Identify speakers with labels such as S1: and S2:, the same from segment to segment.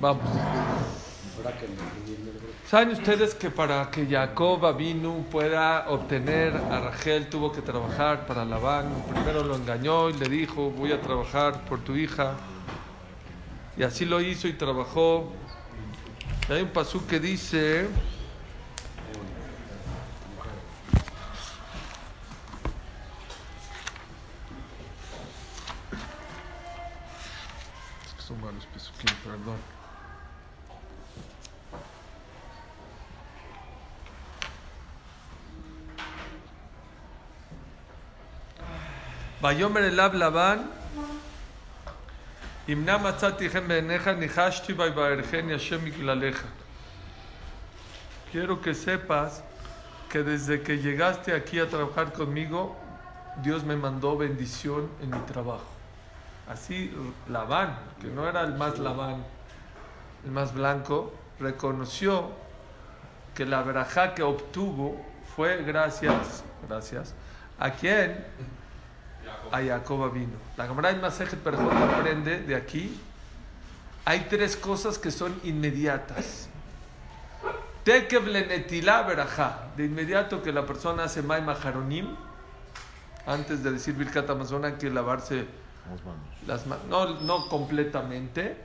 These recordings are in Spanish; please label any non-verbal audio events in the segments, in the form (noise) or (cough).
S1: Vamos. ¿Saben ustedes que para que Jacob Avinu pueda obtener a Rachel tuvo que trabajar para Labán? Primero lo engañó y le dijo, voy a trabajar por tu hija. Y así lo hizo y trabajó. Hay un pasú que dice... Es que son varios pesuquín, perdón. ויאמר אליו לבן, אם נא מצאתי חן בעיניך, ניחשתי ויברכני השם בגללך. Quiero que sepas que desde que llegaste aquí a trabajar conmigo, Dios me mandó bendición en mi trabajo. Así Labán, que no era el más Labán, el más blanco, reconoció que la verajá que obtuvo fue gracias, gracias, a quien a Jacob vino. La Gemara en Masejet Berjot aprende de aquí. Hay tres cosas que son inmediatas. Tekev verajá. De inmediato que la persona hace Mai Maharonim, antes de decir Birkat Amazon, hay que lavarse las manos. No, no completamente,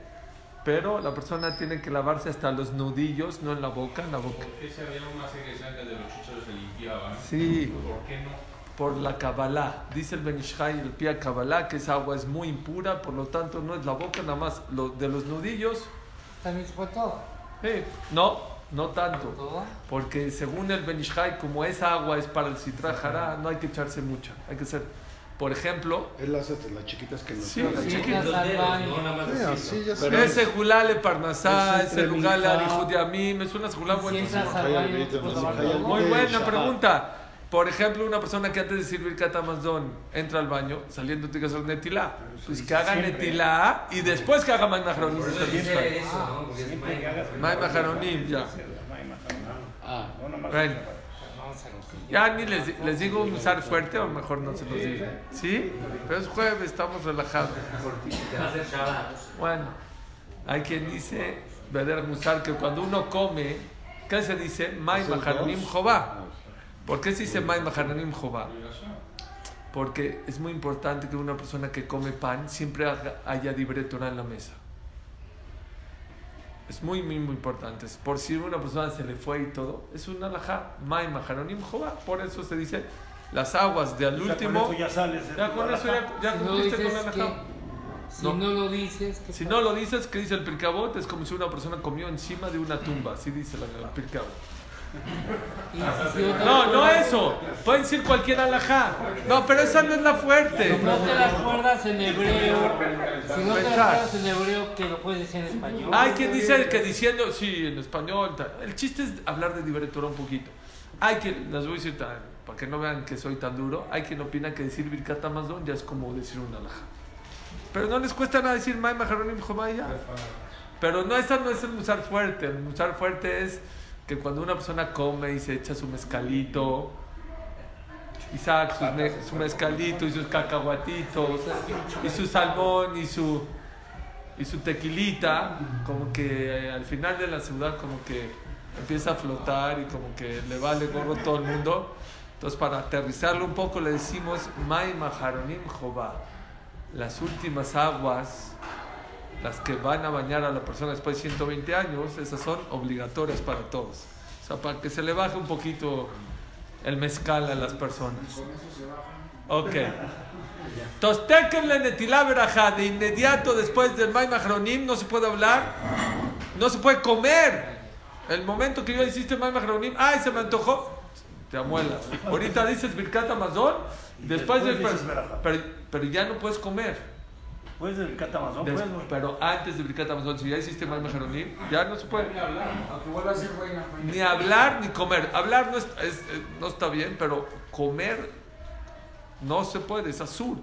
S1: pero la persona tiene que lavarse hasta los nudillos, no en la boca, en la boca.
S2: ¿Por qué se había una serie de sangre de los chicharos se limpiaban?
S1: Sí.
S2: ¿Por qué no?
S1: Por la Kabbalah. Dice el Benishai, el Pia Kabbalah, que esa agua es muy impura, por lo tanto no es la boca, nada más lo, de los nudillos.
S3: También se fue todo.
S1: Eh, no, no tanto.
S3: ¿Todo?
S1: Porque según el Benishai, como esa agua es para el Citra Jara, no hay que echarse mucha. Hay que ser, por ejemplo,
S4: Él las, las chiquitas que nos
S1: Sí, las
S3: Sí,
S1: chiquitas.
S3: las al baño.
S2: No, nada más
S4: Sí,
S2: así,
S4: así
S2: ¿no?
S4: ya
S1: Pero
S4: sé.
S1: ese Gulale Parnasá,
S4: Ese
S1: Gulale
S4: entre
S1: Arihud es una Gulá
S3: lavar
S4: Muy
S1: buena
S4: Shabbat.
S1: pregunta. Por ejemplo, una persona que antes de servir catamazón entra al baño, saliendo tiene que hacer netilá. Pues que haga netilá y después que haga. May Maharonim, ya.
S4: Ah,
S1: Bueno, ya ni les, les digo un usar fuerte o mejor no se los digo. ¿Sí? Pero es jueves, estamos relajados. Bueno, hay quien dice, Beder Musar, que cuando uno come, ¿qué se dice? May Maharonim Jobá. ¿Por qué se dice May Maharonim Jobá? Porque es muy importante que una persona que come pan siempre haya libre Torah en la mesa. Es muy, muy, muy importante. Por si una persona se le fue y todo, es una alajá. May Maharonim Jobá. Por eso se dice las aguas del último.
S5: Con eso ya sales. de
S1: Ya con eso ya, ya
S3: Si no
S1: cumpliste con la
S3: que... Si
S1: No.
S3: no, lo dices... ¿qué
S1: Si
S3: pasa?
S1: no lo dices, que dice el Pirkabot? Es como si una persona comió encima de una tumba. Así dice la- el Pirkabot. No, no eso. Pueden decir cualquier alajá. No, pero esa no es la fuerte.
S3: Si no te la acuerdas en hebreo, si no te la acuerdas en hebreo, que lo puedes decir en español.
S1: Hay quien dice que diciendo, sí, en español. tal. El chiste es hablar de Liberatura un poquito. Hay quien, les voy a decir, tan- para que no vean que soy tan duro, hay quien opina que decir Birkat Amazon ya es como decir un alajá. Pero no les cuesta nada decir May Maharonim Jomai ya. Pero no, esa no es el musar fuerte. El musar fuerte es que cuando una persona come y se echa su mezcalito, Isaac, sus me- su mezcalito y sus cacahuatitos, y su salmón y su, y su tequilita, como que eh, al final de la ciudad como que empieza a flotar y como que le vale gorro todo el mundo. Entonces para aterrizarlo un poco le decimos Mai Maharonim Jobá. Las últimas aguas las que van a bañar a la persona después de 120 años, esas son obligatorias para todos. O sea, para que se le baje un poquito el mezcal a las personas. Ok. Entonces, tekenle netilá de inmediato después del May Mahronim no se puede hablar, no se puede comer. El momento que yo hiciste May Mahronim, ay, se me antojó, te amuelas. Ahorita dices Birkat Amazon, después del.
S5: Después verajá.
S1: Pero, pero ya no puedes comer.
S5: Después del catamazón,
S1: Des-
S5: pues,
S1: pero antes de Birkat Amazon, si ya hiciste más Mejaronim, ya no se puede.
S6: Aunque vuelva a ser reina.
S1: Ni hablar ni comer. Hablar no, es- es- eh, no está bien, pero comer no se puede, es azul.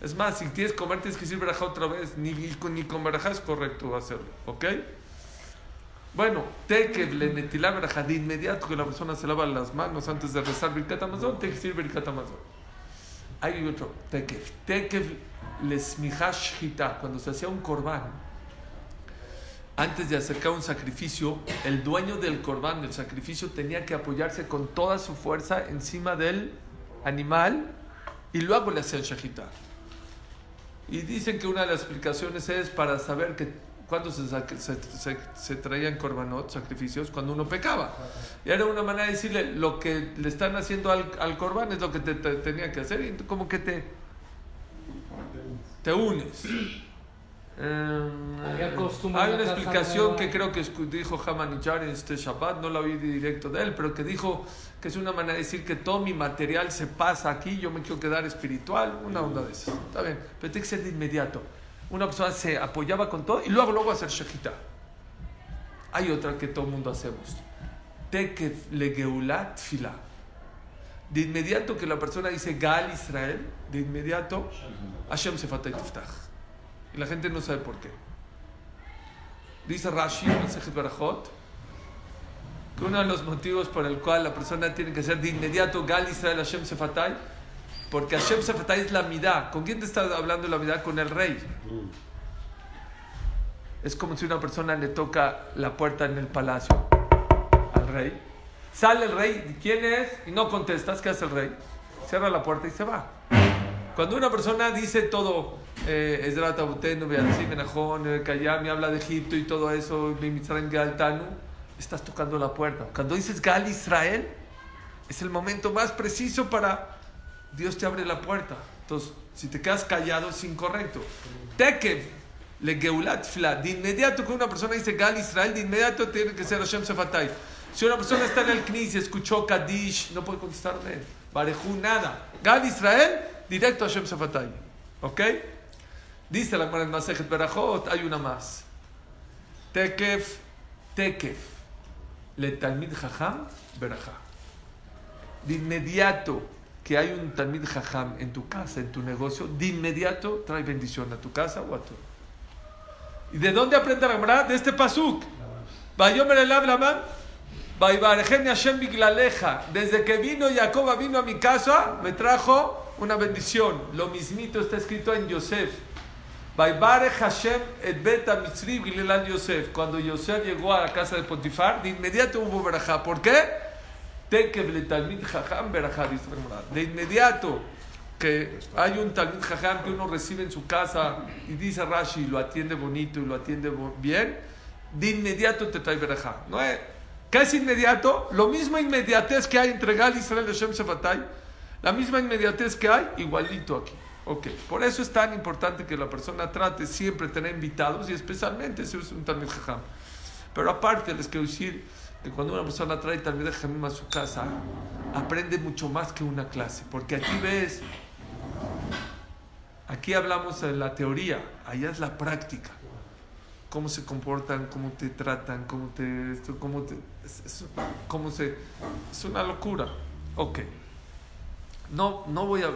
S1: Es más, si tienes que comer, tienes que decir verajá otra vez. Ni, ni con- ni verajá es correcto hacerlo, ¿ok? Bueno, tekev le netilá verajá de inmediato que la persona se lava las manos antes de rezar Birkat Amazon, tiene que decir Birkat Amazon. Hay otro, smihash shita, cuando se hacía un corbán antes de acercar un sacrificio, el dueño del corbán, del sacrificio, tenía que apoyarse con toda su fuerza encima del animal y luego le hacían shahita. Y dicen que una de las explicaciones es para saber que cuando se, se, se- se traían corbanot, sacrificios, cuando uno pecaba. Y era una manera de decirle, lo que le están haciendo al, al corbán es lo que te, te tenía que hacer, y como que te, te unes. (coughs)
S3: Costumbre
S1: hay una explicación que creo que dijo Hamanichar en este Shabbat, no la oí directo de él, pero que dijo que es una manera de decir que todo mi material se pasa aquí, yo me quiero quedar espiritual, una onda de esas. Está bien, pero tiene que ser de inmediato. Una persona se apoyaba con todo y luego luego hacer shejita. Hay otra que todo el mundo hacemos. Tekef le geulat fila. De inmediato que la persona dice Gal Israel, de inmediato Hashem se fatay tiftach. Y la gente no sabe por qué. Dice Rashi en Sejet Barajot que uno de los motivos por el cual la persona tiene que ser de inmediato Gal Israel Hashem Sefatay, porque Hashem es la midá. ¿Con quién te está hablando la midá? Con el rey. Es como si una persona le toca la puerta en el palacio al rey. Sale el rey, ¿quién es? Y no contestas, ¿qué hace el rey? Cierra la puerta y se va. Cuando una persona dice todo, eh, Ezrat Abutenu, Beatzim, Menajón, eh, Kayami, habla de Egipto y todo eso, Galtanu, estás tocando la puerta. Cuando dices Gal Israel, es el momento más preciso para Dios te abre la puerta. Entonces, si te quedas callado es incorrecto. Tekev, le Geulat Fla, de inmediato que una persona dice Gal Israel, de inmediato tiene que ser Hashem Sefatay. Si una persona está en el Knis y escuchó Kadish, no puede contestarme. Barejú, nada. Gal Israel, directo a Hashem Sefatay. ¿Ok? Dice la Gemara en Masejet Berajot, hay una más. Tekef, Tekef, le Talmid Jajam, Berajá. De inmediato que hay un Talmid Jajam en tu casa, en tu negocio, de inmediato trae bendición a tu casa o a tu. ¿Y de dónde aprende la Gemara? De este pasuk. Desde que vino Jacob vino a mi casa, me trajo una bendición. Lo mismito está escrito en Yosef. Cuando Yosef llegó a la casa de Potifar, de inmediato hubo verajá. ¿Por qué? De inmediato que hay un talmid jajam que uno recibe en su casa y dice Rashi, lo atiende bonito y lo atiende bien, de inmediato te trae verajá. ¿No es? ¿Qué es inmediato? Lo mismo inmediatez que hay entre Gal y Israel de Shem Sefatay, la misma inmediatez que hay, igualito aquí. Ok, por eso es tan importante que la persona trate siempre de tener invitados y especialmente si es un Talmid Jajam. Pero aparte les quiero decir que cuando una persona trae Talmid Jajamim a su casa, aprende mucho más que una clase, porque aquí ves, aquí hablamos de la teoría, allá es la práctica. Cómo se comportan, cómo te tratan, cómo te... Esto, cómo te es, es- cómo se, es una locura. Ok. No, no voy a...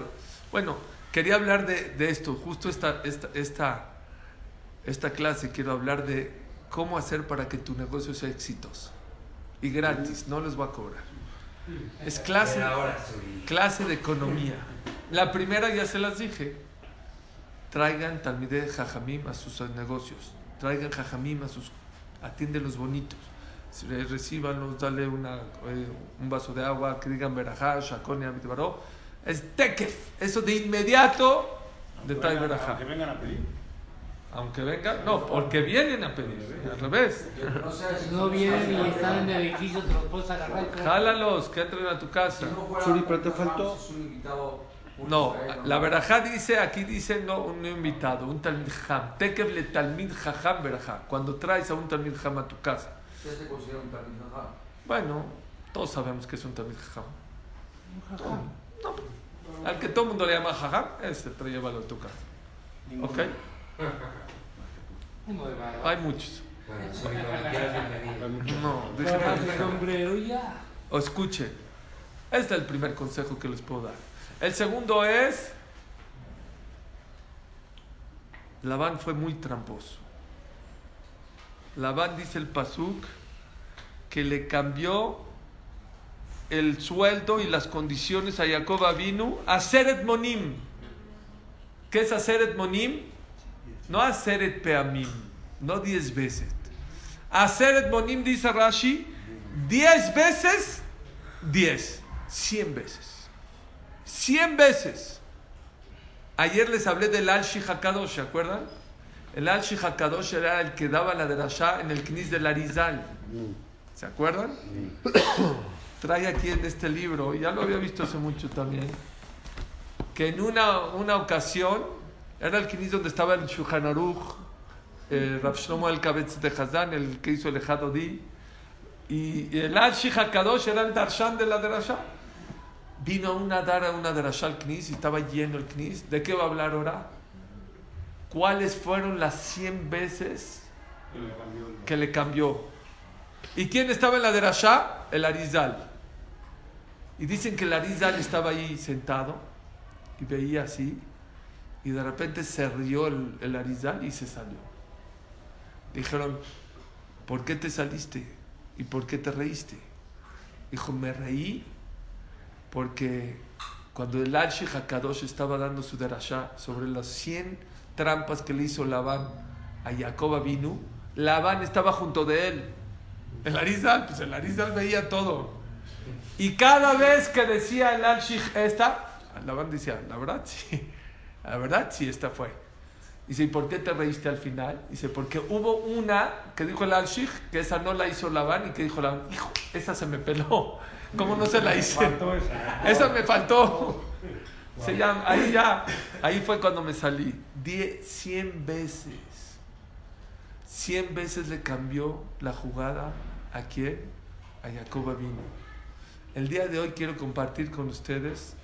S1: Bueno, quería hablar de, de esto, justo esta, esta, esta, esta clase quiero hablar de cómo hacer para que tu negocio sea exitoso. Y gratis, no les voy a cobrar. Es clase, clase de economía. La primera ya se las dije. Traigan talmide jajamim a sus negocios. Traigan jajamim a sus... Atiéndelos bonitos. Si le- Recíbanlos, dale una, eh, un vaso de agua, que digan verajá, shakonia, bitbaró. Es tekef. Eso de inmediato de trae verajá.
S5: Que vengan a pedir.
S1: Aunque venga, no, porque vienen a pedir. Al revés.
S6: No sé
S3: Si no vienen y están en el edificio, te los puedes agarrar.
S1: Jálalos, que entren a tu casa.
S6: Si no fuera
S4: Suri,
S6: un
S4: pero te
S6: Jajam,
S4: faltó-
S6: si es un invitado, un
S1: No, la verajá dice, aquí dice no un invitado, un talmid jam. Tekev le talmid jajam verajá. Cuando traes a un talmid jam a tu casa.
S6: ¿Usted se considera un Talmid Jajam?
S1: Bueno, todos sabemos que es un talmid jajam. No, al que todo el mundo le llama jajam, ese te llévalo a tu casa. ¿Ok? (laughs)
S3: Uno de barba.
S1: Hay muchos.
S2: Bueno.
S1: No, déjenme
S3: sombrero ya.
S1: O escuchen. Este es el primer consejo que les puedo dar. El segundo es, Labán fue muy tramposo. Labán dice el Pasuk que le cambió el sueldo y las condiciones a Jacob Avinu a Seret Monim. ¿Qué es Aseret Monim? No Aseret Peamim, no diez veces. Aseret Monim dice Rashi, diez veces, diez, cien veces. Cien veces. Ayer les hablé del Al-Shi Hakadosh, ¿se acuerdan? El Al-Shi Hakadosh era el que daba la derashá en el Knis del Arizal. ¿Se acuerdan? Trae aquí en este libro, ya lo había visto hace mucho también, que en una, una ocasión era el Knis donde estaba el Shulchan Aruch, eh, Rav Shlomo el Kabetz de Hazan, el que hizo el Ejadodi, y el Al-Shi Hakadosh era el Darshan de la derashá. Vino una dar a una derashá al Knis y estaba lleno el Knis. ¿De qué va a hablar ahora? ¿Cuáles fueron las 100 veces que le cambió? ¿Y quién estaba en la derashá? El Arizal. Y dicen que el Arizal estaba ahí sentado y veía así. Y de repente se rió el, el Arizal y se salió. Dijeron, ¿por qué te saliste? ¿Y por qué te reíste? Dijo, me reí porque cuando el Arshi Hakadosh estaba dando su derashá sobre las 100 trampas que le hizo Labán a Jacob Avinu, Labán estaba junto de él. El Arizal, pues el Arizal veía todo. Y cada vez que decía el Arshi esta, Labán decía, la verdad sí, la verdad sí, esta fue. Dice, ¿y por qué te reíste al final? Dice, porque hubo una que dijo el al-Shikh, que esa no la hizo Labán y que dijo Labán, hijo, esa se me peló. ¿Cómo no se la hice? Esa me faltó. (laughs) Se llama, ahí ya, ahí fue cuando me salí. Die, 100 veces. 100 veces le cambió la jugada a quién? A Jacob Avino. El día de hoy quiero compartir con ustedes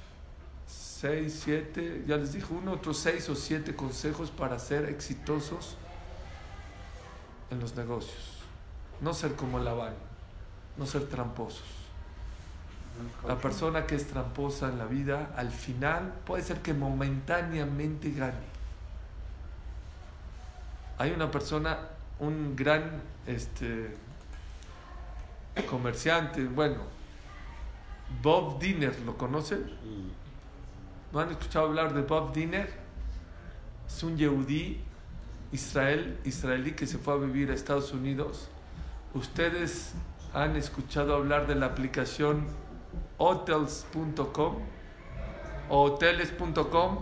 S1: 6, 7, ya les dije uno, otros 6 o 7 consejos para ser exitosos en los negocios. No ser como Labán, no ser tramposos. La persona que es tramposa en la vida, al final puede ser que momentáneamente gane. Hay una persona, un gran este, comerciante, bueno, Bob Dinner, ¿lo conocen? ¿No han escuchado hablar de Bob Dinner? Es un yehudí Israel, israelí que se fue a vivir a Estados Unidos. ¿Ustedes han escuchado hablar de la aplicación hotels.com o hoteles.com?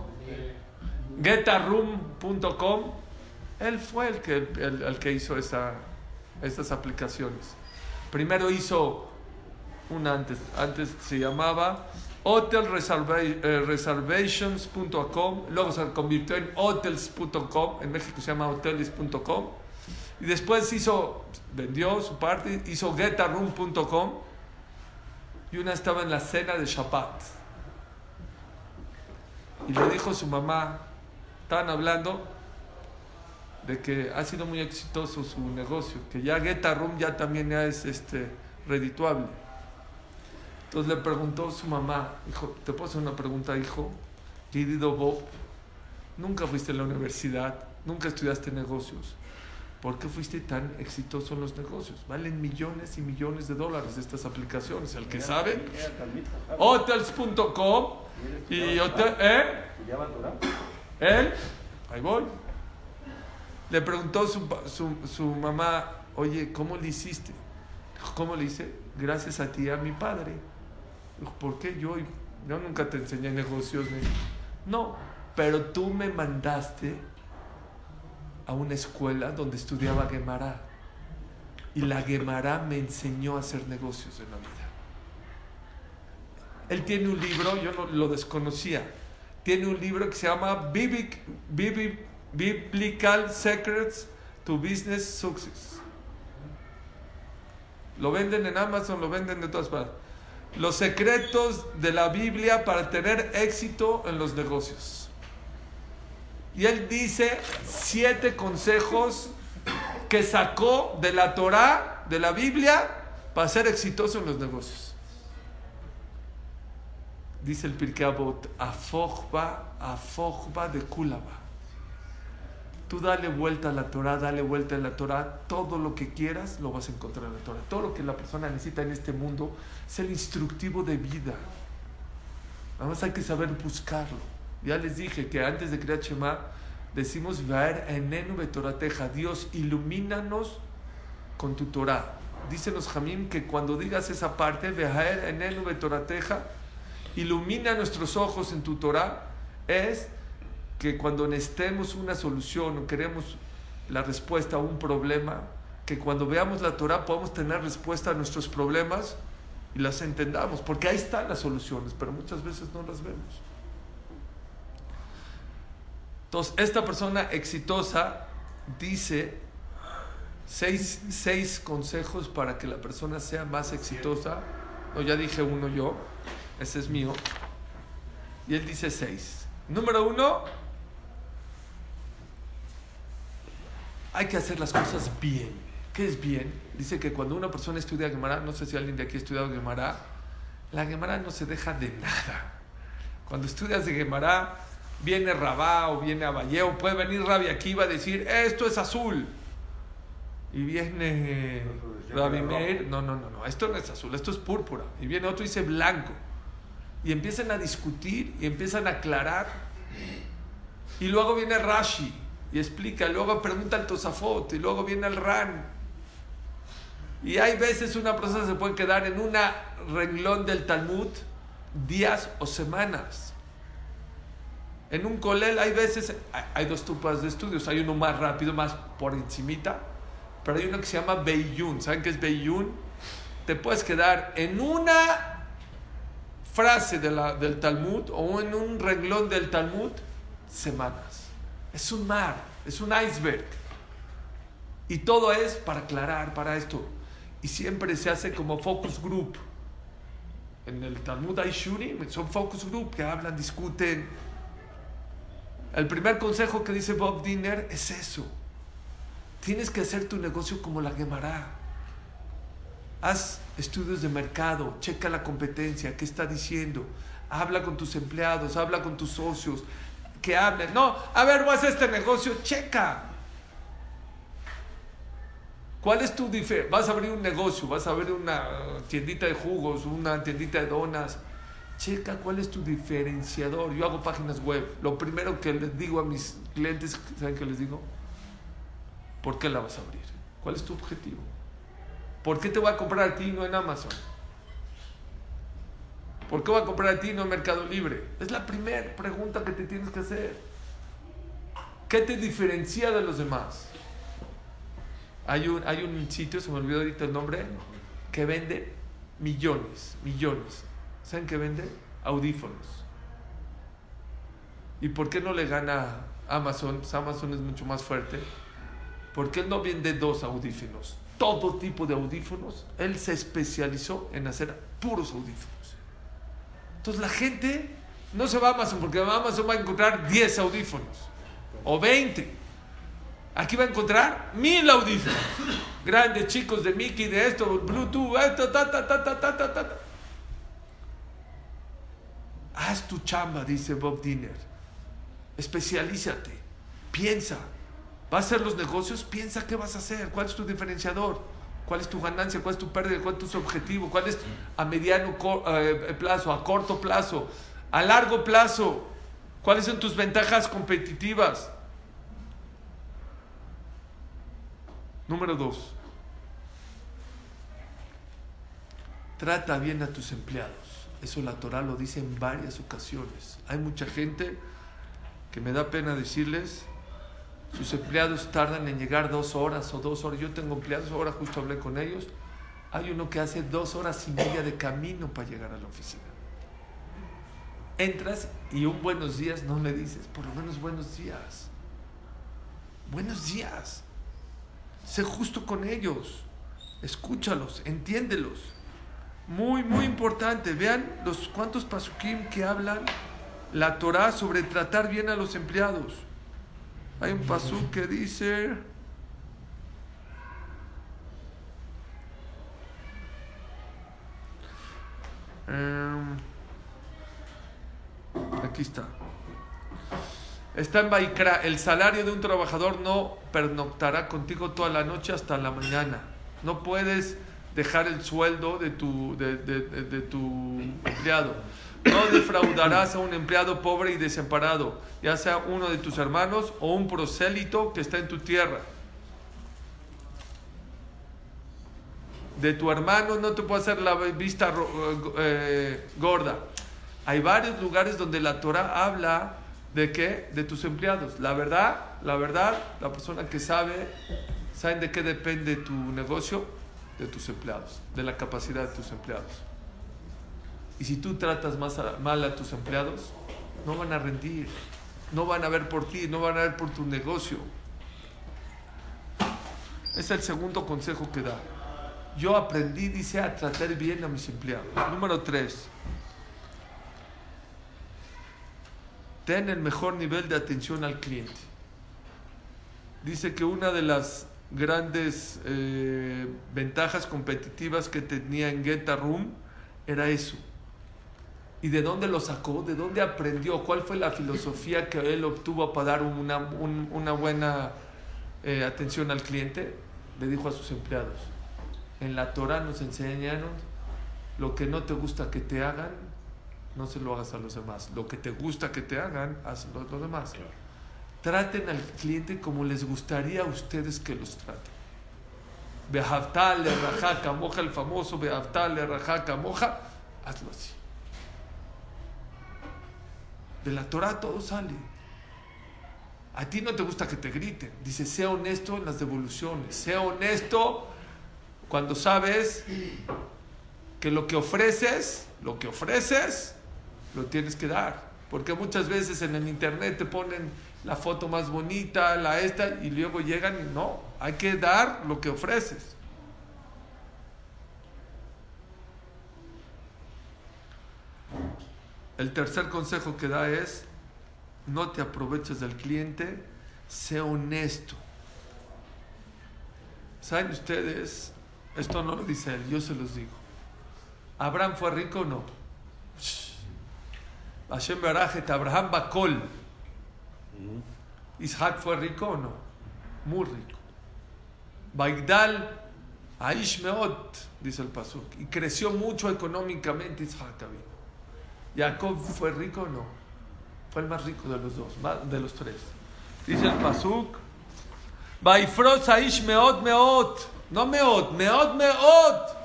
S1: Getaroom.com. Él fue el que, el que hizo esa, estas aplicaciones. Primero hizo una antes, antes se llamaba hotelreservations.com, luego se convirtió en hotels.com, en México se llama hoteles.com, y después hizo, vendió su parte, hizo getaroom.com, y una estaba en la cena de Shabbat. Y le dijo a su mamá, estaban hablando de que ha sido muy exitoso su negocio, que ya Getaroom ya también ya es este, redituable. Entonces le preguntó su mamá, dijo, ¿te puedo hacer una pregunta, hijo? Querido Bob, nunca fuiste a la universidad, nunca estudiaste negocios. ¿Por qué fuiste tan exitoso en los negocios? Valen millones y millones de dólares estas aplicaciones. El que sabe, hotels.com y hotel, ¿eh? ¿Él? Ahí voy. Le preguntó su, su, su mamá, oye, ¿cómo le hiciste? ¿Cómo le hice? Gracias a ti, a mi padre. ¿Por qué yo? Yo nunca te enseñé negocios. No, pero tú me mandaste a una escuela donde estudiaba Gemara. Y la Gemara me enseñó a hacer negocios en la vida. Él tiene un libro, yo no lo desconocía. Tiene un libro que se llama Biblic, Biblic, Biblical Secrets to Business Success. Lo venden en Amazon, lo venden de todas partes. Los secretos de la Biblia para tener éxito en los negocios. Y él dice siete consejos que sacó de la Torah, de la Biblia, para ser exitoso en los negocios. Dice el Pirkei Avot, afojba, afojba de kulaba. Tú dale vuelta a la Torah, dale vuelta a la Torah, todo lo que quieras lo vas a encontrar en la Torah. Todo lo que la persona necesita en este mundo es el instructivo de vida. Nada más hay que saber buscarlo. Ya les dije que antes de crear Shema, decimos, Vaer enenu betorateja, Dios, ilumínanos con tu Torah. Dicen los que cuando digas esa parte, Vaer enenu betorateja, ilumina nuestros ojos en tu Torah, es que cuando necesitemos una solución o queremos la respuesta a un problema, que cuando veamos la Torah podamos tener respuesta a nuestros problemas y las entendamos, porque ahí están las soluciones, pero muchas veces no las vemos. Entonces, esta persona exitosa dice seis, seis consejos para que la persona sea más exitosa. No, ya dije uno yo, ese es mío. Y él dice seis. Número uno, hay que hacer las cosas bien. ¿Qué es bien? Dice que cuando una persona estudia Gemara, no sé si alguien de aquí ha estudiado Gemara, la Gemara no se deja de nada. Cuando estudias de Gemara, viene Rabá o viene Abayeo, puede venir Rabi aquí va a decir, esto es azul. Y viene Rabbi Meir, no, no, no, no, esto no es azul, esto es púrpura. Y viene otro y dice blanco. Y empiezan a discutir y empiezan a aclarar. Y luego viene Rashi y explica, luego pregunta al Tosafot y luego viene el Ran. Y hay veces una persona se puede quedar en un renglón del Talmud días o semanas. En un colel hay veces, hay dos tupas de estudios, hay uno más rápido, más por encimita, pero hay uno que se llama Beiyun. ¿Saben qué es Beiyun? Te puedes quedar en una frase del Talmud o en un renglón del Talmud semanas. Es un mar, es un iceberg. Y todo es para aclarar, para esto. Y siempre se hace como focus group. En el Talmud hay shuri, son focus group que hablan, discuten. El primer consejo que dice Bob Dinner es eso. Tienes que hacer tu negocio como la Gemara. Haz estudios de mercado, checa la competencia, qué está diciendo. Habla con tus empleados, habla con tus socios, que hablen. No, a ver, vas a este negocio, checa. ¿Cuál es tu diferencia? Vas a abrir un negocio, vas a abrir una tiendita de jugos, una tiendita de donas. Checa cuál es tu diferenciador. Yo hago páginas web. Lo primero que les digo a mis clientes, ¿saben qué les digo? ¿Por qué la vas a abrir? ¿Cuál es tu objetivo? ¿Por qué te voy a comprar a ti y no en Amazon? ¿Por qué voy a comprar a ti no Mercado Libre? Es la primera pregunta que te tienes que hacer. ¿Qué te diferencia de los demás? Hay un, hay un sitio, se me olvidó ahorita el nombre, que vende millones, millones. ¿Saben qué vende? Audífonos. ¿Y por qué no le gana Amazon? Pues Amazon es mucho más fuerte. ¿Por qué él no vende dos audífonos? Todo tipo de audífonos. Él se especializó en hacer puros audífonos. Entonces la gente no se va a Amazon porque Amazon va a encontrar 10 audífonos o 20. Aquí va a encontrar mil audífonos. Grandes, chicos, de Mickey, de esto, Bluetooth, esto, ta, ta, ta, ta, ta, ta, ta. Haz tu chamba, dice Bob Dinner. Especialízate. Piensa. ¿Vas a hacer los negocios? Piensa qué vas a hacer. ¿Cuál es tu diferenciador? ¿Cuál es tu ganancia? ¿Cuál es tu pérdida? ¿Cuál es tu objetivo? ¿Cuál es a mediano eh, plazo, a corto plazo, a largo plazo? ¿Cuáles son tus ventajas competitivas? Número dos. Trata bien a tus empleados. Eso la Torah lo dice en varias ocasiones. Hay mucha gente que me da pena decirles, sus empleados tardan en llegar dos horas o dos horas. Yo tengo empleados, ahora justo hablé con ellos. Hay uno que hace dos horas y media de camino para llegar a la oficina. Entras y un buenos días no le dices, por lo menos buenos días. Buenos días. Sé justo con ellos. Escúchalos, entiéndelos. Muy, muy importante. Vean los cuantos pasukim que hablan la Torah sobre tratar bien a los empleados. Hay un pasú que dice. Em, aquí está. Está en Baikra. El salario de un trabajador no pernoctará contigo toda la noche hasta la mañana. No puedes dejar el sueldo de tu, de, de- de- de tu empleado. No defraudarás a un empleado pobre y desamparado, ya sea uno de tus hermanos o un prosélito que está en tu tierra. De tu hermano no te puede hacer la vista eh, gorda. Hay varios lugares donde la Torah habla de qué? De tus empleados. La verdad, la verdad, la persona que sabe, ¿saben de qué depende tu negocio? De tus empleados, de la capacidad de tus empleados. Y si tú tratas más mal a tus empleados, no van a rendir, no van a ver por ti, no van a ver por tu negocio. Es el segundo consejo que da. Yo aprendí, dice, a tratar bien a mis empleados. Número tres. Ten el mejor nivel de atención al cliente. Dice que una de las grandes eh, ventajas competitivas que tenía en Geta Room era eso. ¿Y de dónde lo sacó? ¿De dónde aprendió? ¿Cuál fue la filosofía que él obtuvo para dar una, un- una buena eh, atención al cliente? Le dijo a sus empleados. En la Torah nos enseñaron lo que no te gusta que te hagan, no se lo hagas a los demás. Lo que te gusta que te hagan, hazlo a los demás. Traten al cliente como les gustaría a ustedes que los traten. Behavtal le moja, el famoso Behavtal le moja, hazlo así. De la Torah todo sale. A ti no te gusta que te griten. Dice, sea honesto en las devoluciones. Sea honesto cuando sabes que lo que ofreces, lo que ofreces, lo tienes que dar. Porque muchas veces en el internet te ponen la foto más bonita, la esta, y luego llegan y no, hay que dar lo que ofreces. El tercer consejo que da es, no te aproveches del cliente, sé honesto. ¿Saben ustedes? Esto no lo dice él, yo se los digo. ¿Abraham fue rico o no? Hashem Barajet, Abraham Bakol. ¿Isaac fue rico o no? Muy rico. Baigdal, Aish Meot, dice el Pasuk. Y creció mucho económicamente Isaac vino. Jacob fue rico o no? Fue el más rico de los dos, de los tres. Dice el Pasuk. Baifros Aish Meot Meot. No Meot, Meot Meot.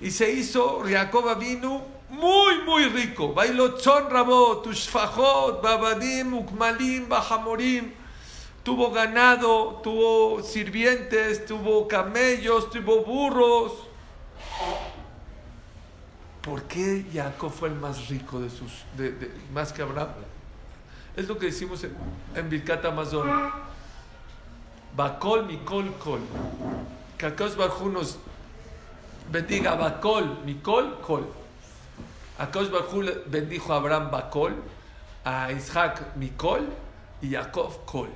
S1: Y se hizo Jacob vino muy, muy rico. Bailotzon Rabot, Ushfajot, Babadim, Ukmalim, Bajamorim. Tuvo ganado, tuvo sirvientes, tuvo camellos, tuvo burros. ¿Por qué Jacob fue el más rico de sus, de, de- más que Abraham? Es lo que decimos en, en Birkat Amazon. Bakol, Mikol, Kol. Que Barjú nos bendiga Bakol, Mikol, Kol. Akash Barjú bendijo a Abraham Bakol, a Isaac Mikol y Jacob Kol.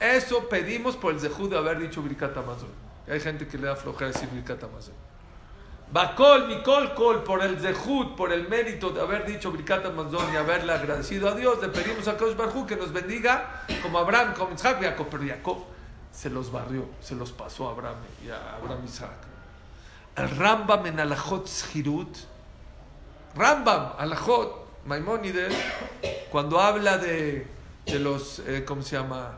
S1: Eso pedimos por el Zehud de haber dicho Birkat Amazon. Hay gente que le da flojera decir Birkat Amazon. Bakol, Mikol, Kol, por el Zehut, por el mérito de haber dicho Birkat Amazon y haberle agradecido a Dios, le pedimos a Kosh Barhu que nos bendiga como Abraham, como Isaac y Jacob. Pero Jacob se los barrió, se los pasó a Abraham y a Abraham Isaac. El Rambam en Alajot Zhirut, Rambam, Alajot, Maimónides, cuando habla de, de los, eh, ¿cómo se llama?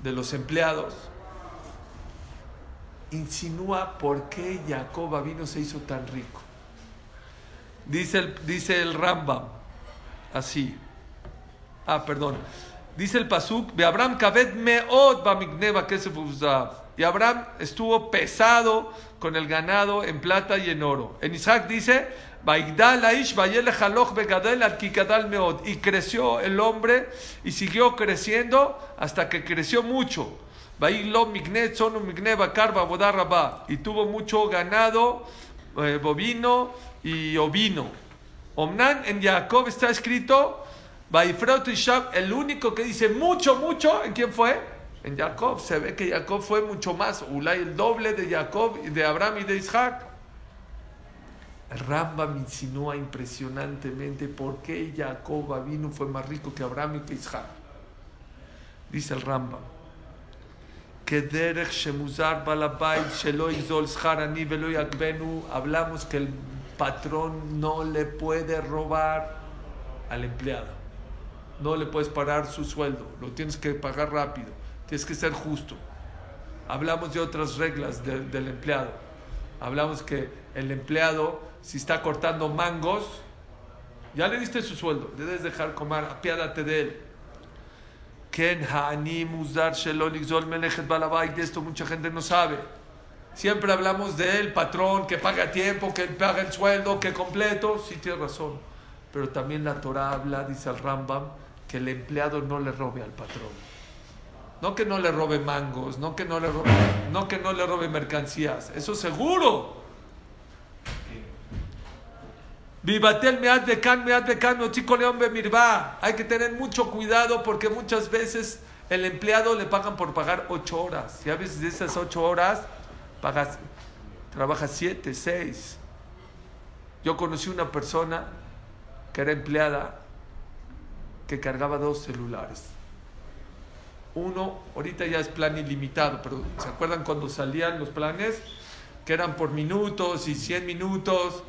S1: De los empleados, insinúa por qué Jacob vino se hizo tan rico. Dice el, dice el Rambam, así. Ah, perdón. Dice el Pasuk, de Abraham Kaved Meot Bamigneva. Y Abraham estuvo pesado con el ganado en plata y en oro. En Isaac dice. Y creció el hombre y siguió creciendo hasta que creció mucho. Y tuvo mucho ganado, eh, bovino y ovino. Omnan en Jacob está escrito y Shab, el único que dice mucho, mucho, ¿en quién fue? En Jacob. Se ve que Jacob fue mucho más. Ulay el doble de Jacob, de Abraham y de Isaac. Rambam insinúa impresionantemente por qué Jacob vino fue más rico que Abraham y que Isaac. Dice el Rambam hablamos que el patrón no le puede robar al empleado. No le puedes parar su sueldo lo tienes que pagar rápido tienes que ser justo. Hablamos de otras reglas de- del empleado. Hablamos que el empleado si está cortando mangos ya le diste su sueldo debes dejar comer apiádate de él Ken Hani Muzar Shelol Igzol Balabait, de esto mucha gente no sabe. Siempre hablamos del patrón que paga tiempo, que paga el sueldo, que completo. Sí, tiene razón. Pero también la Torah habla, dice el Rambam, que el empleado no le robe al patrón. No que no le robe mangos, no que no le no que no le robe mercancías. Eso seguro. Vivatel meat de can, meat de can, chico león bemirba. Hay que tener mucho cuidado porque muchas veces el empleado le pagan por pagar ocho horas. Y a veces de esas ocho horas pagas, trabaja siete, seis. Yo conocí una persona que era empleada que cargaba dos celulares. Uno, ahorita ya es plan ilimitado, pero ¿se acuerdan cuando salían los planes? Que eran por minutos y 100 minutos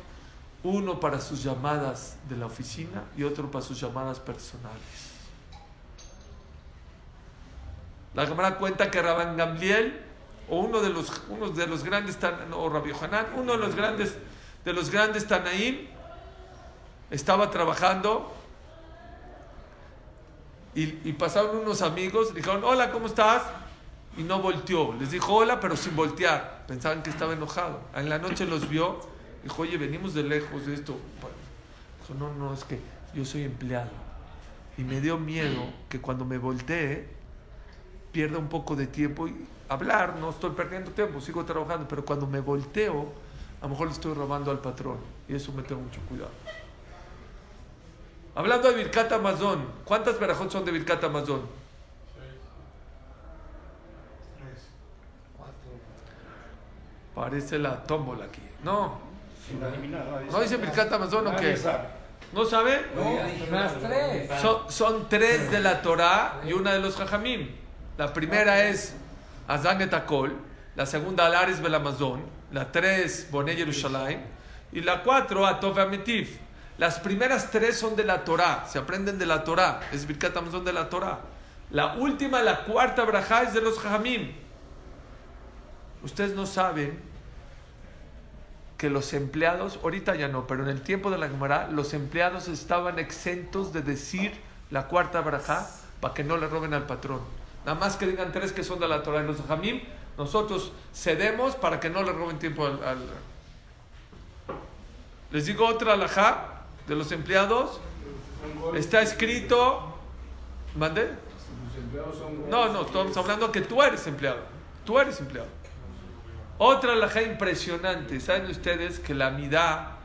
S1: uno para sus llamadas de la oficina y otro para sus llamadas personales. La Gemara cuenta que Rabban Gamliel, o uno de los, uno de los grandes, o Rabbi Hanan, uno de los grandes, de los grandes Tanaim, estaba trabajando y, y pasaron unos amigos, le dijeron, hola, ¿cómo estás? Y no volteó. Les dijo hola, pero sin voltear. Pensaban que estaba enojado. En la noche los vio. Dijo, oye, venimos de lejos de esto. Dijo, no, no, es que yo soy empleado. Y me dio miedo que cuando me voltee, pierda un poco de tiempo y hablar. No estoy perdiendo tiempo, sigo trabajando. Pero cuando me volteo, a lo mejor le estoy robando al patrón. Y eso me tengo mucho cuidado. Hablando de Birkat Amazon, ¿cuántas verajot son de Birkat Amazon? Parece la tómbola aquí. No, ¿no dice Birkat Amazon o qué? ¿No sabe?
S3: Más tres.
S1: Son, son tres de la Torah y una de los Jajamim. La primera es Azan Etakol, la segunda Alares Belamazón, la tres Boné Yerushalayim y la cuatro Atov Amitif. Las primeras tres son de la Torah, se aprenden de la Torah, es Birkat Amazon de la Torah. La última, la cuarta Brajá es de los Jajamim. Ustedes no saben que los empleados, ahorita ya no, pero en el tiempo de la Gemara, los empleados estaban exentos de decir la cuarta brajá para que no le roben al patrón. Nada más que digan tres que son de la Torah y los Jamim, nosotros cedemos para que no le roben tiempo al. al- Les digo otra alajá de los empleados. Está escrito. ¿Mande? No, no, estamos hablando que tú eres empleado. Tú eres empleado. Otra alajá impresionante. ¿Saben ustedes que la midá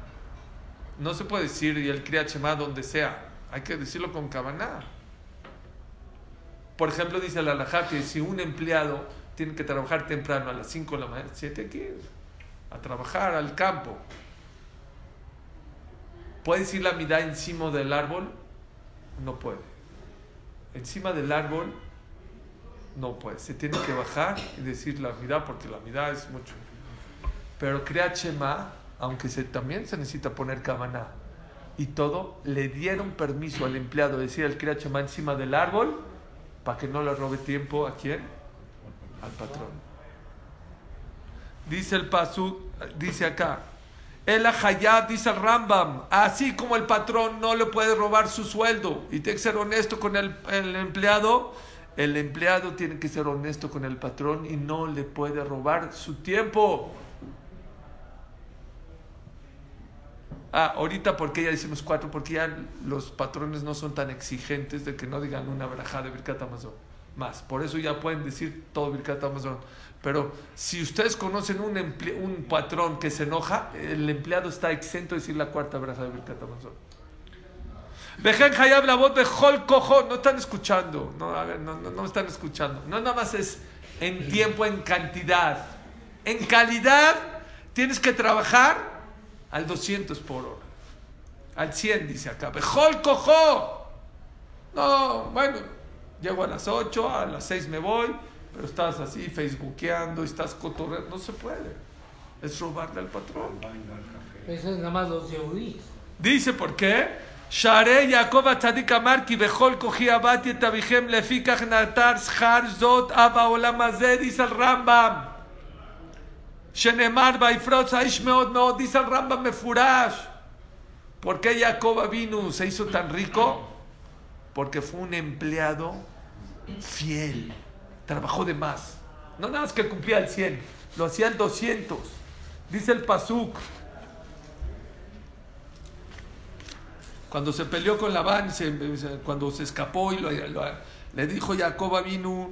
S1: no se puede decir y el kriyat shema donde sea? Hay que decirlo con cabana. Por ejemplo, dice la alajá que si un empleado tiene que trabajar temprano a las 5 de la mañana, 7 aquí, a trabajar al campo. ¿Puede decir la midá encima del árbol? No puede. Encima del árbol no puede. Se tiene que bajar y decir la midá porque la midá es mucho. Pero Shema, aunque se, también se necesita poner cabana y todo, le dieron permiso al empleado de decir el Shema encima del árbol para que no le robe tiempo a quién? Al patrón. Dice el Pasú, dice acá, el Hayab, dice el Rambam, así como el patrón no le puede robar su sueldo y tiene que ser honesto con el empleado, el empleado tiene que ser honesto con el patrón y no le puede robar su tiempo. Ah, ahorita porque ya decimos cuatro, porque ya los patrones no son tan exigentes de que no digan una verajá de Birkat Amazon. Más, por eso ya pueden decir todo Birkat Amazon. Pero si ustedes conocen un, un patrón que se enoja, el empleado está exento de decir la cuarta verajá de Birkat Amazon. Vejen Hayab la voz de Hol Cojo. No están escuchando. No, a ver, no, no, no están escuchando. No nada más es en tiempo, en cantidad. En calidad tienes que trabajar al 200 por hora. Al 100 dice acá. Bejol Cojo. No, bueno, llego a las 8, a las 6 me voy, pero estás así facebookeando, estás cotorreando. No se puede. Es robarle al patrón.
S3: Eso es nada más los yehudíes.
S1: Dice por qué. שערי יעקב הצדיק אמר כי בכל כוחי עבדתי את אביכם לפיכך נתר שכר זאת אב העולם הזה, dice el רמב"ם. שנאמר ויפרוץ האיש מאוד מאוד, dice el רמב"ם מפורש. ¿Por qué Jacob vino se hizo tan rico? Porque fue un empleado fiel. Trabajó de más. No nada más que cumplía el 100, lo hacía el 200. Dice el Pasuk. Cuando se peleó con Labán, se- cuando se escapó y le dijo Jacob vino,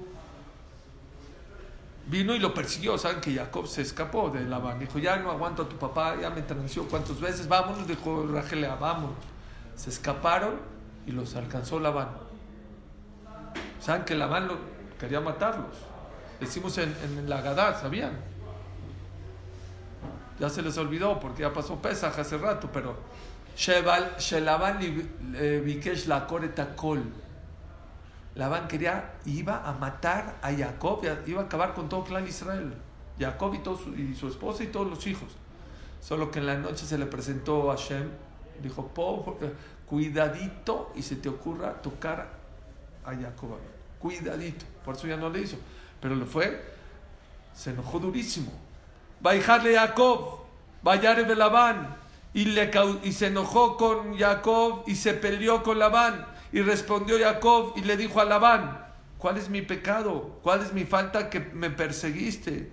S1: vino y lo persiguió. Saben que Jacob se escapó de Labán. Dijo, ya no aguanto a tu papá, ya me transió cuántas veces, vámonos, dijo Rachel, "Ah, vámonos. Se escaparon y los alcanzó Labán. Saben que Labán lo, quería matarlos. Decimos en, en la Gadá, ¿sabían? Ya se les olvidó porque ya pasó Pesaj hace rato, pero Li- eh, Bikesh la Kol. Labán quería, iba a matar a Jacob, iba a acabar con todo el clan Israel. Jacob y, todo su, y su esposa y todos los hijos. Solo que en la noche se le presentó a Shem, dijo, "Po- eh, cuidadito y se te ocurra tocar a Jacob. Cuidadito. Por eso ya no le hizo. Pero le fue, se enojó durísimo. Dejarle Jacob, vayare de Labán. Y, le, y se enojó con Jacob y se peleó con Labán. Y respondió Jacob y le dijo a Labán, ¿cuál es mi pecado? ¿Cuál es mi falta que me perseguiste?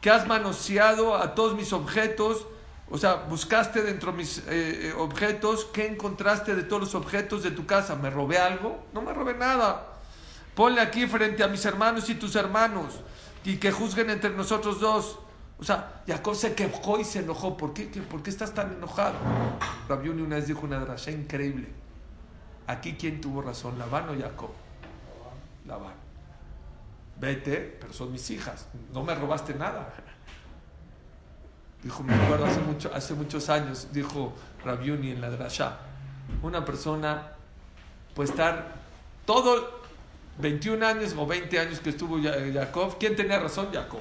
S1: Que has manoseado a todos mis objetos. O sea, buscaste dentro de mis eh, eh, objetos. ¿Qué encontraste de todos los objetos de tu casa? ¿Me robé algo? No me robé nada. Ponle aquí frente a mis hermanos y tus hermanos y que juzguen entre nosotros dos. O sea, Jacob se quejó y se enojó. ¿Por qué, ¿Qué- ¿Por qué estás tan enojado? Rabiuni una vez dijo una drasha increíble. Aquí, ¿quién tuvo razón? ¿Labán o Jacob? Labán. Vete, pero son mis hijas. No me robaste nada. Dijo, me acuerdo hace, mucho, hace muchos años, dijo Rabiuni en la drasha. Una persona puede estar todo 21 años o 20 años que estuvo Jacob. ¿Quién tenía razón? Jacob.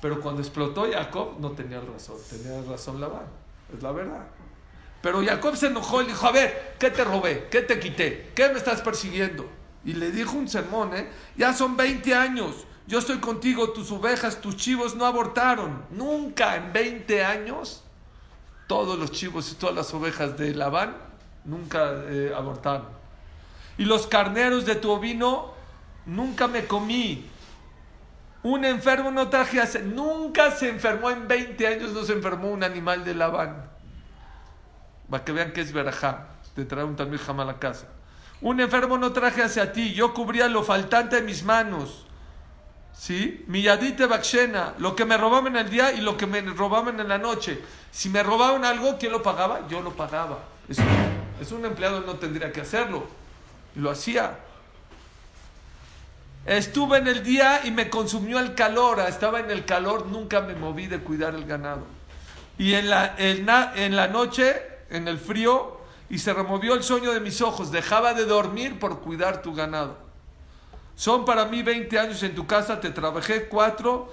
S1: Pero cuando explotó Jacob, no tenía razón, tenía razón Labán. Es la verdad. Pero Jacob se enojó y dijo, a ver, ¿qué te robé? ¿Qué te quité? ¿Qué me estás persiguiendo? Y le dijo un sermón, ¿eh? Ya son 20 años, yo estoy contigo, tus ovejas, tus chivos no abortaron. Nunca en 20 años, todos los chivos y todas las ovejas de Labán nunca eh, abortaron. Y los carneros de tu ovino nunca me comí. Un enfermo no traje hace. Nunca se enfermó en 20 años, no se enfermó un animal de Labán. Para que vean que es verajá, de traer un tamil jamás a la casa. Un enfermo no traje hacia ti, yo cubría lo faltante de mis manos. ¿Sí? Milladite bakshena, lo que me robaban en el día y lo que me robaban en la noche. Si me robaban algo, ¿quién lo pagaba? Yo lo pagaba. Es un, es un empleado, no tendría que hacerlo. Lo hacía. Estuve en el día y me consumió el calor. Estaba en el calor, nunca me moví de cuidar el ganado. Y en la, en noche, en el frío, y se removió el sueño de mis ojos. Dejaba de dormir por cuidar tu ganado. Son para mí 20 años en tu casa, te trabajé 4,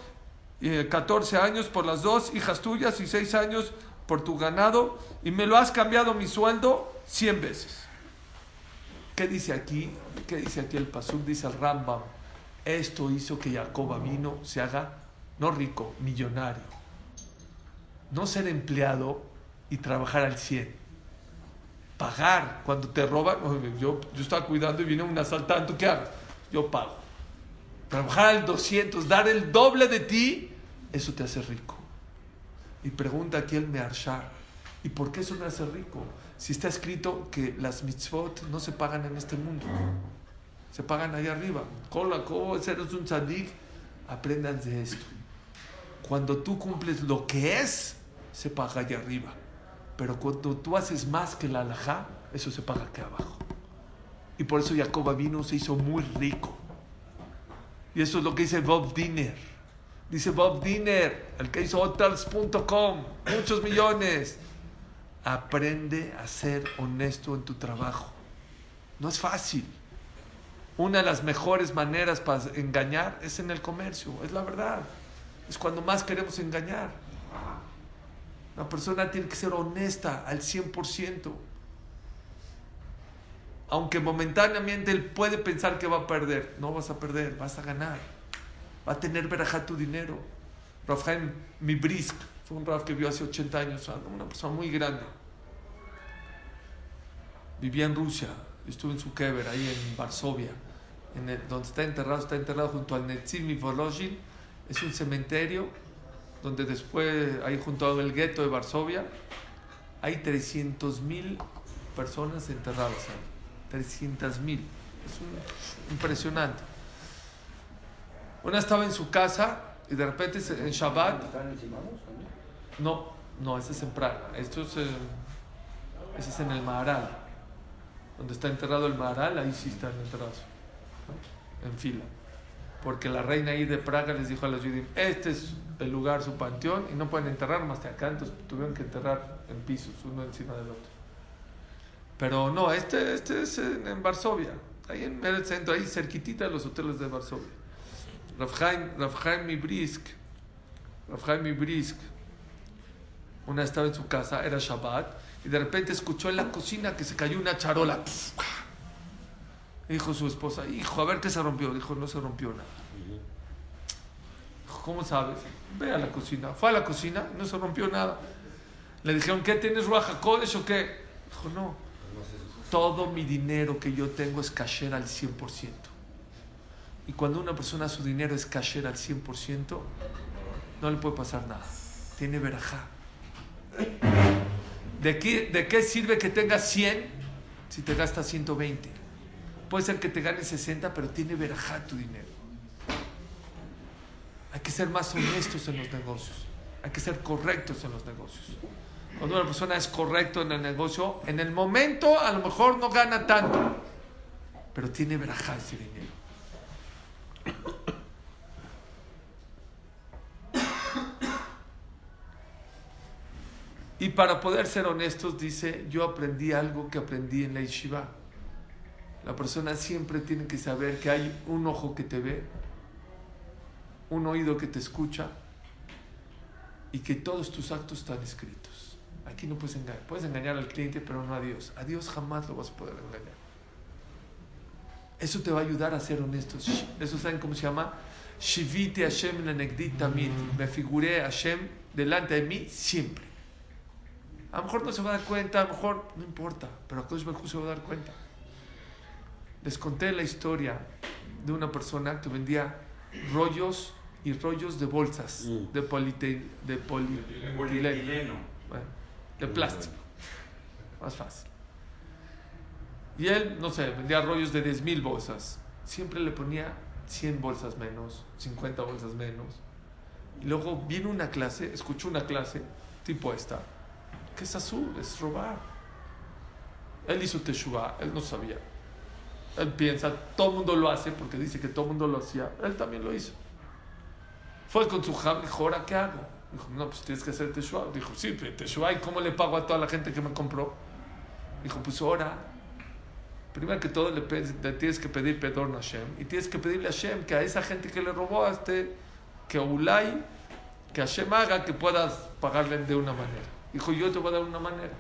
S1: eh, 14 años por las dos hijas tuyas y 6 años por tu ganado, y me lo has cambiado mi sueldo 100 veces. ¿Qué dice aquí? ¿Qué dice aquí el Pasuk? Dice el Rambam. Esto hizo que Jacob vino se haga, no rico, millonario. No ser empleado y trabajar al 100. Pagar. Cuando te roban, yo, yo estaba cuidando y vino un asaltante, ¿qué hago? Yo pago. Trabajar al 200, dar el doble de ti, eso te hace rico. Y pregunta aquí el Mearshar, ¿y por qué eso me hace rico? Si está escrito que las mitzvot no se pagan en este mundo, se pagan allá arriba. Cola, ¿cómo eres un tzadik? Aprendan de esto. Cuando tú cumples lo que es, se paga allá arriba. Pero cuando tú haces más que la alajá, eso se paga aquí abajo. Y por eso Jacob vino se hizo muy rico. Y eso es lo que dice Bob Diner. Dice Bob Diner, el que hizo hotels.com, muchos millones. Aprende a ser honesto en tu trabajo. No es fácil. Una de las mejores maneras para engañar es en el comercio, es la verdad. Es cuando más queremos engañar. La persona tiene que ser honesta al 100%. Aunque momentáneamente él puede pensar que va a perder, no vas a perder, vas a ganar. Va a tener verajá tu dinero. Rafael Mibrisk fue un Raf que vio hace 80 años, una persona muy grande. Vivía en Rusia, estuve en su kever, ahí en Varsovia, en donde está enterrado, está enterrado junto al Netzim Volozhin, es un cementerio donde después, ahí junto al gueto de Varsovia, hay 300 mil personas enterradas ahí. 300 mil. Es un, impresionante. Una estaba en su casa y de repente en Shabbat. No, no, ese es en Praga. Esto es, ese es en el Maharal. Donde está enterrado el Maharal, ahí sí están enterrados. En fila. Porque la reina ahí de Praga les dijo a los judíos: Este es el lugar, su panteón, y no pueden enterrar más de acá. Entonces tuvieron que enterrar en pisos, uno encima del otro. Pero no, este, este es en, en Varsovia, ahí en el centro, ahí cerquitita de los hoteles de Varsovia. Rafhaim, Mibrisk, Rafhaim Mibrisk, una estaba en su casa, era Shabbat, y de repente escuchó en la cocina que se cayó una charola. Dijo su esposa, hijo, a ver qué se rompió. Dijo, no se rompió nada. Dijo, ¿cómo sabes? Ve a la cocina. Fue a la cocina, no se rompió nada. Le dijeron, ¿qué tienes, Ruaja Kodesh o qué? Dijo, no, todo mi dinero que yo tengo es kasher al 100%. Y cuando una persona su dinero es kasher al 100%, no le puede pasar nada. Tiene verajá. ¿De qué, ¿De qué sirve que tengas 100 si te gastas 120? Puede ser que te ganes 60, pero tiene verajá tu dinero. Hay que ser más honestos en los negocios. Hay que ser correctos en los negocios. Cuando una persona es correcto en el negocio, en el momento a lo mejor no gana tanto, pero tiene verajá ese dinero. Y para poder ser honestos, dice, yo aprendí algo que aprendí en la yeshiva. La persona siempre tiene que saber que hay un ojo que te ve, un oído que te escucha y que todos tus actos están escritos. Aquí no puedes engañar. Puedes engañar al cliente, pero no a Dios. A Dios jamás lo vas a poder engañar. Eso te va a ayudar a ser honestos. Eso saben cómo se llama. Shivite Hashem lenegdit tamid. Me figuré Hashem delante de mí siempre. A lo mejor no se va a dar cuenta, a lo mejor no importa, pero a Kodesh Baruj se va a dar cuenta. Les conté la historia de una persona que vendía rollos y rollos de bolsas de, polite, de polietileno, bueno, de plástico. Más fácil. Y él, no sé, vendía rollos de 10 mil bolsas. Siempre le ponía 100 bolsas menos, 50 bolsas menos. Y luego viene una clase, escuchó una clase tipo esta, que es azul, es robar. Él hizo Teshuvah, él no sabía. Él piensa, todo el mundo lo hace porque dice que todo el mundo lo hacía. Él también lo hizo. Fue con su jab, dijo, ¿ahora qué hago? Dijo, no, pues tienes que hacer Teshuvah. Dijo, sí, pero Teshuvah, ¿y cómo le pago a toda la gente que me compró? Dijo, pues ahora, primero que todo le, le tienes que pedir perdón a Hashem y tienes que pedirle a Hashem que a esa gente que le robó, este, que Ulay, que Hashem haga que puedas pagarle de una manera. Dijo, yo te voy a dar una manera.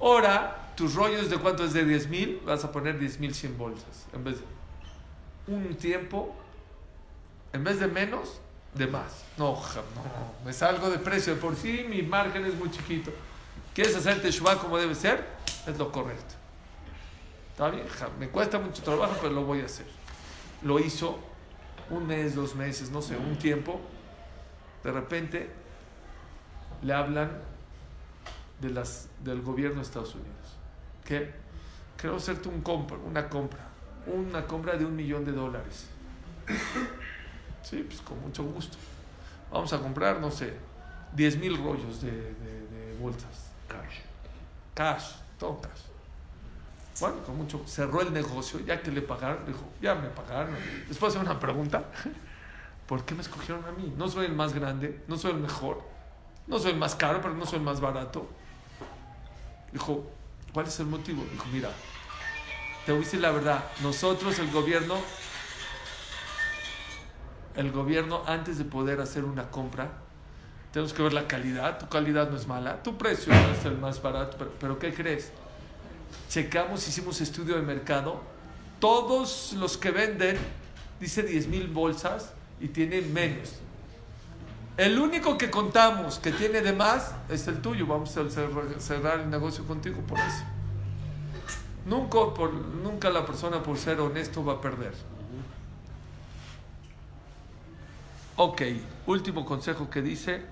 S1: Ahora, tus rollos de cuánto es de 10 mil, vas a poner 10 mil 100 bolsas. En vez de un tiempo, en vez de menos, de más. No, no, me salgo de precio. Por sí, mi margen es muy chiquito. ¿Quieres hacer Teshuvah como debe ser? Es lo correcto. Está bien, me cuesta mucho trabajo, pero lo voy a hacer. Lo hizo un mes, dos meses, no sé, un tiempo. De repente le hablan de las, del gobierno de Estados Unidos. Que quiero hacerte un compra, una compra, una compra de un millón de dólares. Sí, pues con mucho gusto. Vamos a comprar, no sé, 10 mil rollos de, de, de, bolsas.
S4: Cash.
S1: Cash, todo cash. Bueno, con mucho. Cerró el negocio, ya que le pagaron, dijo, ya me pagaron. Después hace una pregunta. (laughs) ¿Por qué me escogieron a mí? No soy el más grande, no soy el mejor, no soy el más caro, pero no soy el más barato. Dijo, ¿cuál es el motivo? Dijo, mira, te voy a decir la verdad. Nosotros, el gobierno, el gobierno, antes de poder hacer una compra, tenemos que ver la calidad. Tu calidad no es mala, tu precio no es el más barato, pero, pero ¿qué crees? Checamos, hicimos estudio de mercado. Todos los que venden, dice 10 mil bolsas y tienen menos. El único que contamos que tiene de más es el tuyo. Vamos a cerrar- el negocio contigo por eso. Nunca la persona por ser honesto va a perder. Ok, último consejo que dice,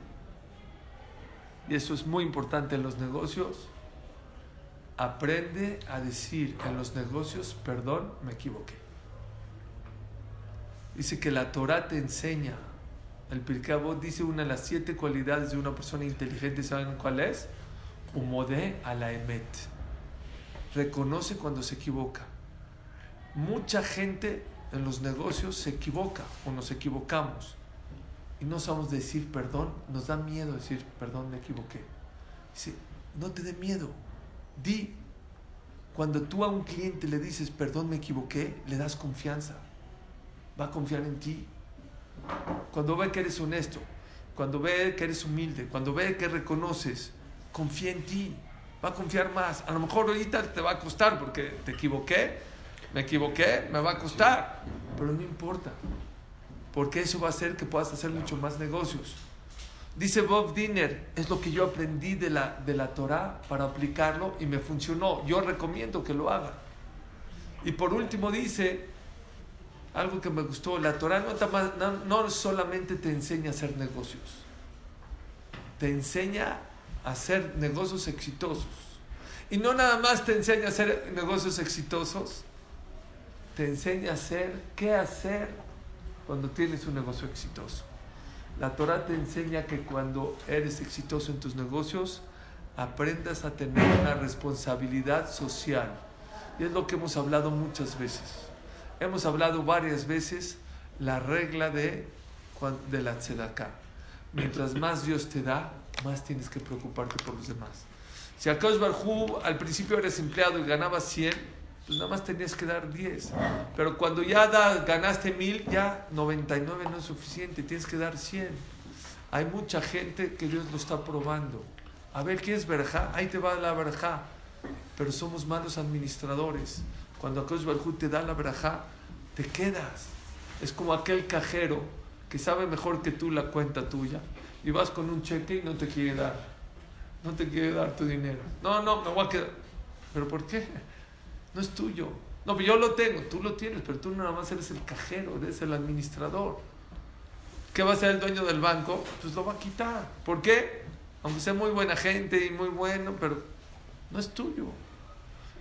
S1: y eso es muy importante en los negocios, aprende a decir en los negocios, perdón, me equivoqué. Dice que la Torah te enseña, el Pirkei dice una de las siete cualidades de una persona inteligente, ¿saben cuál es? Humode a la emet. Reconoce cuando se equivoca. Mucha gente en los negocios se equivoca o nos equivocamos y no sabemos decir perdón, nos da miedo decir perdón, me equivoqué. Dice, no te dé miedo, di. Cuando tú a un cliente le dices perdón, me equivoqué, le das confianza, va a confiar en ti. Cuando ve que eres honesto, cuando ve que eres humilde, cuando ve que reconoces, confía en ti, va a confiar más. A lo mejor ahorita te va a costar porque te equivoqué, me equivoqué, me va a costar, pero no importa porque eso va a hacer que puedas hacer mucho más negocios. Dice Bob Dinner, es lo que yo aprendí de la, de la Torah para aplicarlo y me funcionó. Yo recomiendo que lo hagan. Y por último dice, algo que me gustó, la Torah no, no solamente te enseña a hacer negocios, te enseña a hacer negocios exitosos. Y no nada más te enseña a hacer negocios exitosos, te enseña a hacer, qué hacer cuando tienes un negocio exitoso. La Torah te enseña que cuando eres exitoso en tus negocios, aprendas a tener una responsabilidad social. Y es lo que hemos hablado muchas veces. Hemos hablado varias veces la regla de, de la tzedakah. Mientras más Dios te da, más tienes que preocuparte por los demás. Si Akash Barjú al principio eres empleado y ganabas 100, pues nada más tenías que dar 10. Pero cuando ya da- ganaste 1000, ya 99 no es suficiente, tienes que dar 100. Hay mucha gente que Dios lo está probando. A ver, ¿qué es verja? Ahí te va la verja. Pero somos malos administradores. Cuando Akash Barjú te da la verja, te quedas. Es como aquel cajero que sabe mejor que tú la cuenta tuya y vas con un cheque y no te quiere dar. No te quiere dar tu dinero. No, no, me voy a quedar. ¿Pero por qué? No es tuyo. No, pero yo lo tengo, tú lo tienes, pero tú nada más eres el cajero, eres el administrador. ¿Qué va a hacer el dueño del banco? Pues lo va a quitar. ¿Por qué? Aunque sea muy buena gente y muy bueno, pero no es tuyo.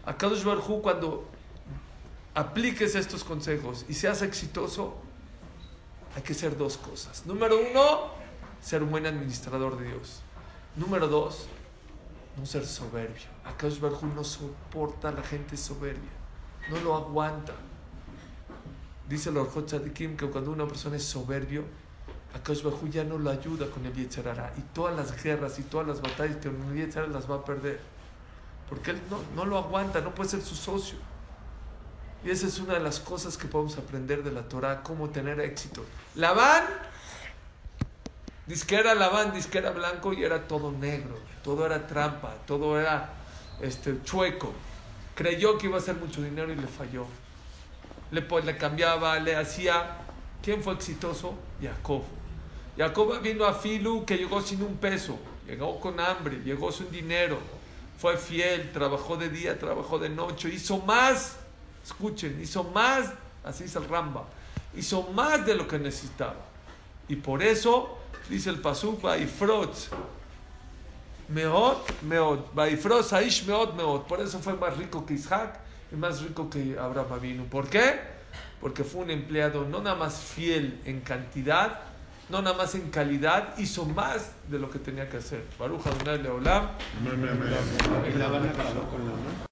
S1: A Kadosh Barhu, cuando apliques estos consejos y seas exitoso, hay que hacer dos cosas. Número uno, ser un buen administrador de Dios. Número dos, no ser soberbio. Akash Barhu no soporta a la gente soberbia. No lo aguanta. Dice el Orjot Tzadikim que cuando una persona es soberbio, Akash Barhu ya no lo ayuda con el Yetzerara. Y todas las guerras y todas las batallas que el Yetzerara las va a perder. Porque él no, no lo aguanta, no puede ser su socio. Y esa es una de las cosas que podemos aprender de la Torah, cómo tener éxito. Labán, dice que era Labán, dice que era blanco y era todo negro, todo era trampa, todo era este, chueco. Creyó que iba a hacer mucho dinero y le falló. Le, po- le cambiaba, le hacía. ¿Quién fue exitoso? Jacob. Jacob vino a Filu que llegó sin un peso, llegó con hambre, llegó sin dinero, fue fiel, trabajó de día, trabajó de noche, hizo más, escuchen, hizo más, así dice el Ramba, hizo más de lo que necesitaba. Y por eso, dice el Pasuk, Baifrot, Meot, Meot, Baifrot, Aish, Meot, Meot. Por eso fue más rico que Isaac y más rico que Abraham vino. ¿Por qué? Porque fue un empleado no nada más fiel en cantidad, no nada más en calidad, hizo más de lo que tenía que hacer. Baruch Adonai Leolam.